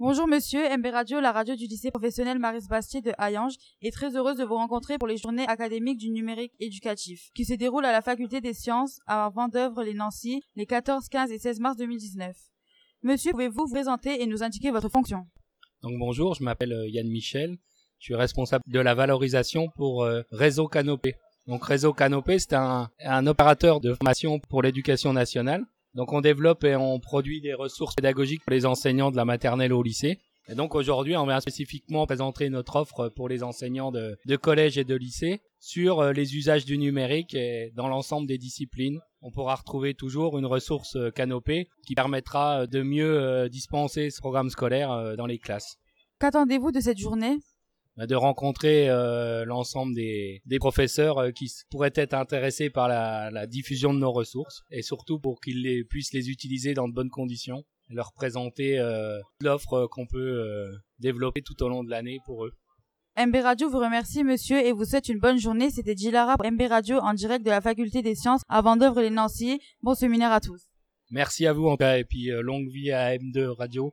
Bonjour monsieur, MB Radio, la radio du lycée professionnel Maris Bastier de Hayange, est très heureuse de vous rencontrer pour les journées académiques du numérique éducatif, qui se déroulent à la faculté des sciences à Vendœuvre-les-Nancy les 14, 15 et 16 mars 2019. Monsieur, pouvez-vous vous présenter et nous indiquer votre fonction? Donc bonjour, je m'appelle euh, Yann Michel, je suis responsable de la valorisation pour euh, Réseau Canopé. Donc Réseau Canopé, c'est un, un opérateur de formation pour l'éducation nationale donc on développe et on produit des ressources pédagogiques pour les enseignants de la maternelle au lycée. Et donc aujourd'hui, on vient spécifiquement présenter notre offre pour les enseignants de, de collège et de lycée sur euh, les usages du numérique et dans l'ensemble des disciplines. On pourra retrouver toujours une ressource euh, canopée qui permettra euh, de mieux dispenser ce programme scolaire dans les classes. Qu'attendez-vous de cette journée? De rencontrer euh, l'ensemble des, des, professeurs euh, qui pourraient être intéressés par la, la, diffusion de nos ressources et surtout pour qu'ils les, puissent les utiliser dans de bonnes conditions leur présenter euh, l'offre qu'on peut développer tout au long de l'année pour eux. MB Radio vous remercie monsieur et vous souhaite une bonne journée. C'était Gilara pour MB Radio en direct de la Faculté des Sciences à Vendœuvre les Nancy. Bon séminaire à tous. Merci à vous en cas et puis longue vie à M2 Radio.